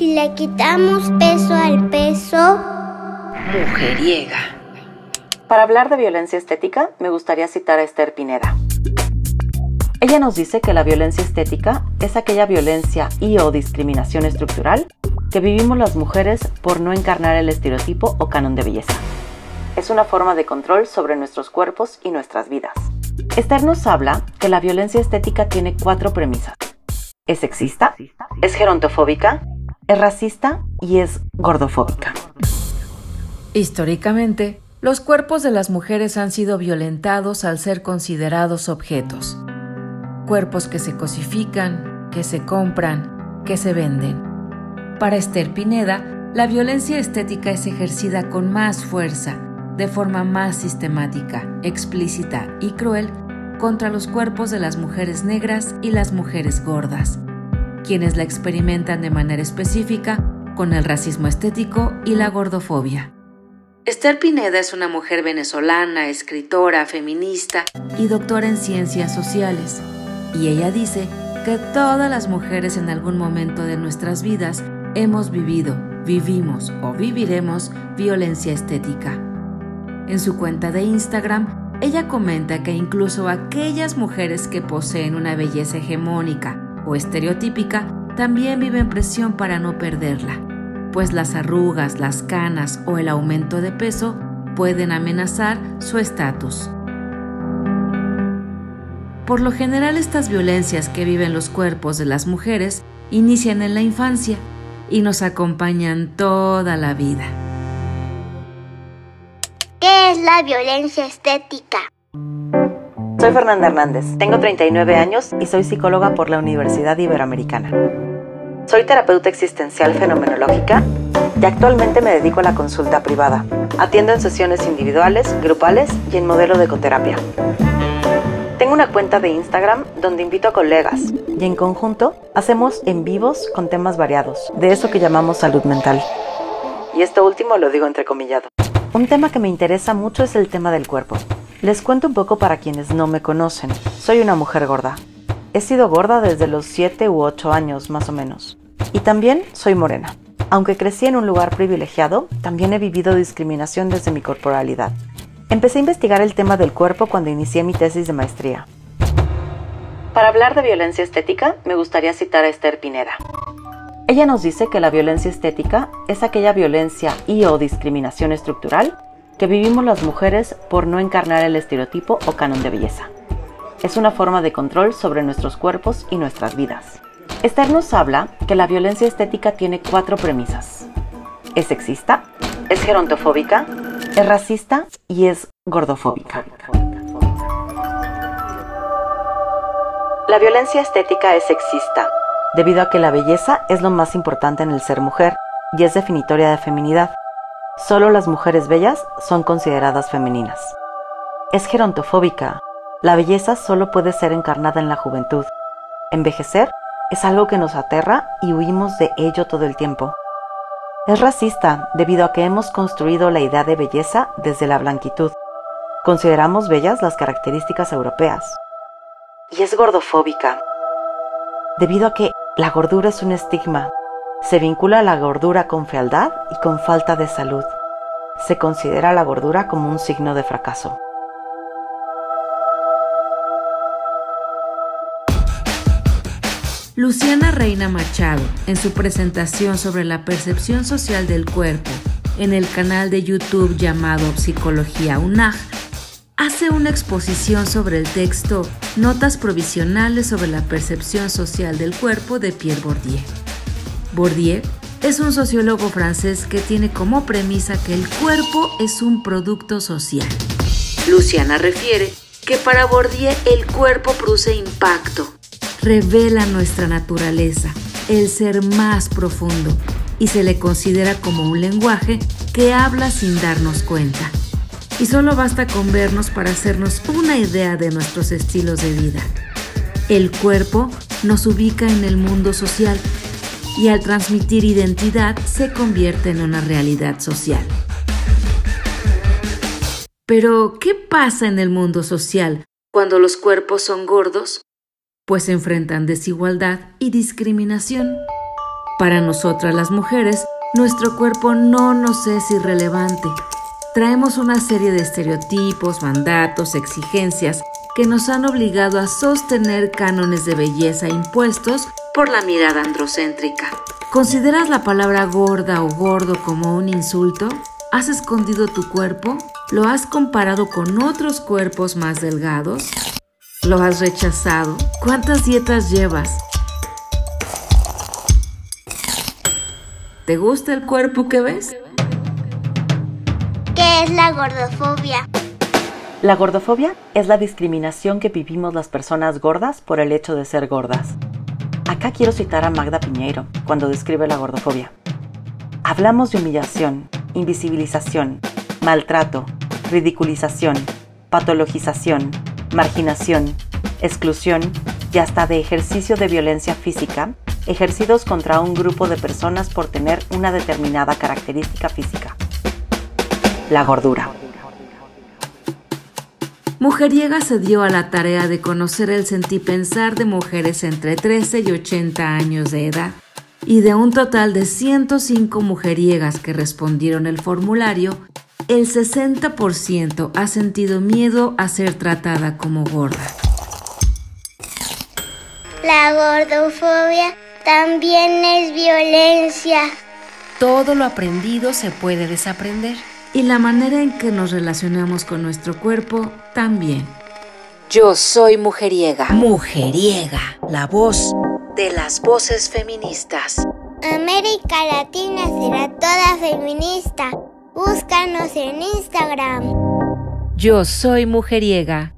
Si le quitamos peso al peso, mujeriega. Para hablar de violencia estética, me gustaría citar a Esther Pineda. Ella nos dice que la violencia estética es aquella violencia y o discriminación estructural que vivimos las mujeres por no encarnar el estereotipo o canon de belleza. Es una forma de control sobre nuestros cuerpos y nuestras vidas. Esther nos habla que la violencia estética tiene cuatro premisas. Es sexista, es gerontofóbica, es racista y es gordofóbica. Históricamente, los cuerpos de las mujeres han sido violentados al ser considerados objetos. Cuerpos que se cosifican, que se compran, que se venden. Para Esther Pineda, la violencia estética es ejercida con más fuerza, de forma más sistemática, explícita y cruel contra los cuerpos de las mujeres negras y las mujeres gordas, quienes la experimentan de manera específica con el racismo estético y la gordofobia. Esther Pineda es una mujer venezolana, escritora, feminista y doctora en ciencias sociales, y ella dice que todas las mujeres en algún momento de nuestras vidas hemos vivido, vivimos o viviremos violencia estética. En su cuenta de Instagram, ella comenta que incluso aquellas mujeres que poseen una belleza hegemónica o estereotípica también viven presión para no perderla, pues las arrugas, las canas o el aumento de peso pueden amenazar su estatus. Por lo general estas violencias que viven los cuerpos de las mujeres inician en la infancia y nos acompañan toda la vida. ¿Qué es la violencia estética? Soy Fernanda Hernández, tengo 39 años y soy psicóloga por la Universidad Iberoamericana. Soy terapeuta existencial fenomenológica y actualmente me dedico a la consulta privada. Atiendo en sesiones individuales, grupales y en modelo de ecoterapia. Tengo una cuenta de Instagram donde invito a colegas y en conjunto hacemos en vivos con temas variados, de eso que llamamos salud mental. Y esto último lo digo entrecomillado. Un tema que me interesa mucho es el tema del cuerpo. Les cuento un poco para quienes no me conocen. Soy una mujer gorda. He sido gorda desde los 7 u 8 años más o menos. Y también soy morena. Aunque crecí en un lugar privilegiado, también he vivido discriminación desde mi corporalidad. Empecé a investigar el tema del cuerpo cuando inicié mi tesis de maestría. Para hablar de violencia estética, me gustaría citar a Esther Pineda. Ella nos dice que la violencia estética es aquella violencia y o discriminación estructural que vivimos las mujeres por no encarnar el estereotipo o canon de belleza. Es una forma de control sobre nuestros cuerpos y nuestras vidas. Esther nos habla que la violencia estética tiene cuatro premisas. Es sexista, es gerontofóbica, es racista y es gordofóbica. La violencia estética es sexista, debido a que la belleza es lo más importante en el ser mujer y es definitoria de feminidad. Solo las mujeres bellas son consideradas femeninas. Es gerontofóbica. La belleza solo puede ser encarnada en la juventud. Envejecer es algo que nos aterra y huimos de ello todo el tiempo. Es racista debido a que hemos construido la idea de belleza desde la blanquitud. Consideramos bellas las características europeas. Y es gordofóbica debido a que la gordura es un estigma. Se vincula la gordura con fealdad y con falta de salud. Se considera la gordura como un signo de fracaso. Luciana Reina Machado, en su presentación sobre la percepción social del cuerpo en el canal de YouTube llamado Psicología UNAG, hace una exposición sobre el texto Notas provisionales sobre la percepción social del cuerpo de Pierre Bourdieu. Bourdieu es un sociólogo francés que tiene como premisa que el cuerpo es un producto social. Luciana refiere que para Bourdieu el cuerpo produce impacto, revela nuestra naturaleza, el ser más profundo, y se le considera como un lenguaje que habla sin darnos cuenta. Y solo basta con vernos para hacernos una idea de nuestros estilos de vida. El cuerpo nos ubica en el mundo social y al transmitir identidad se convierte en una realidad social. Pero, ¿qué pasa en el mundo social cuando los cuerpos son gordos? pues enfrentan desigualdad y discriminación. Para nosotras las mujeres, nuestro cuerpo no nos es irrelevante. Traemos una serie de estereotipos, mandatos, exigencias que nos han obligado a sostener cánones de belleza impuestos por la mirada androcéntrica. ¿Consideras la palabra gorda o gordo como un insulto? ¿Has escondido tu cuerpo? ¿Lo has comparado con otros cuerpos más delgados? ¿Lo has rechazado? ¿Cuántas dietas llevas? ¿Te gusta el cuerpo que ves? ¿Qué es la gordofobia? La gordofobia es la discriminación que vivimos las personas gordas por el hecho de ser gordas. Acá quiero citar a Magda Piñeiro cuando describe la gordofobia. Hablamos de humillación, invisibilización, maltrato, ridiculización, patologización, marginación, exclusión y hasta de ejercicio de violencia física ejercidos contra un grupo de personas por tener una determinada característica física. La gordura. Mujeriega se dio a la tarea de conocer el sentipensar de mujeres entre 13 y 80 años de edad, y de un total de 105 mujeriegas que respondieron el formulario, el 60% ha sentido miedo a ser tratada como gorda. La gordofobia también es violencia. Todo lo aprendido se puede desaprender y la manera en que nos relacionamos con nuestro cuerpo también. Yo soy mujeriega. Mujeriega, la voz de las voces feministas. América Latina será toda feminista. Búscanos en Instagram. Yo soy mujeriega.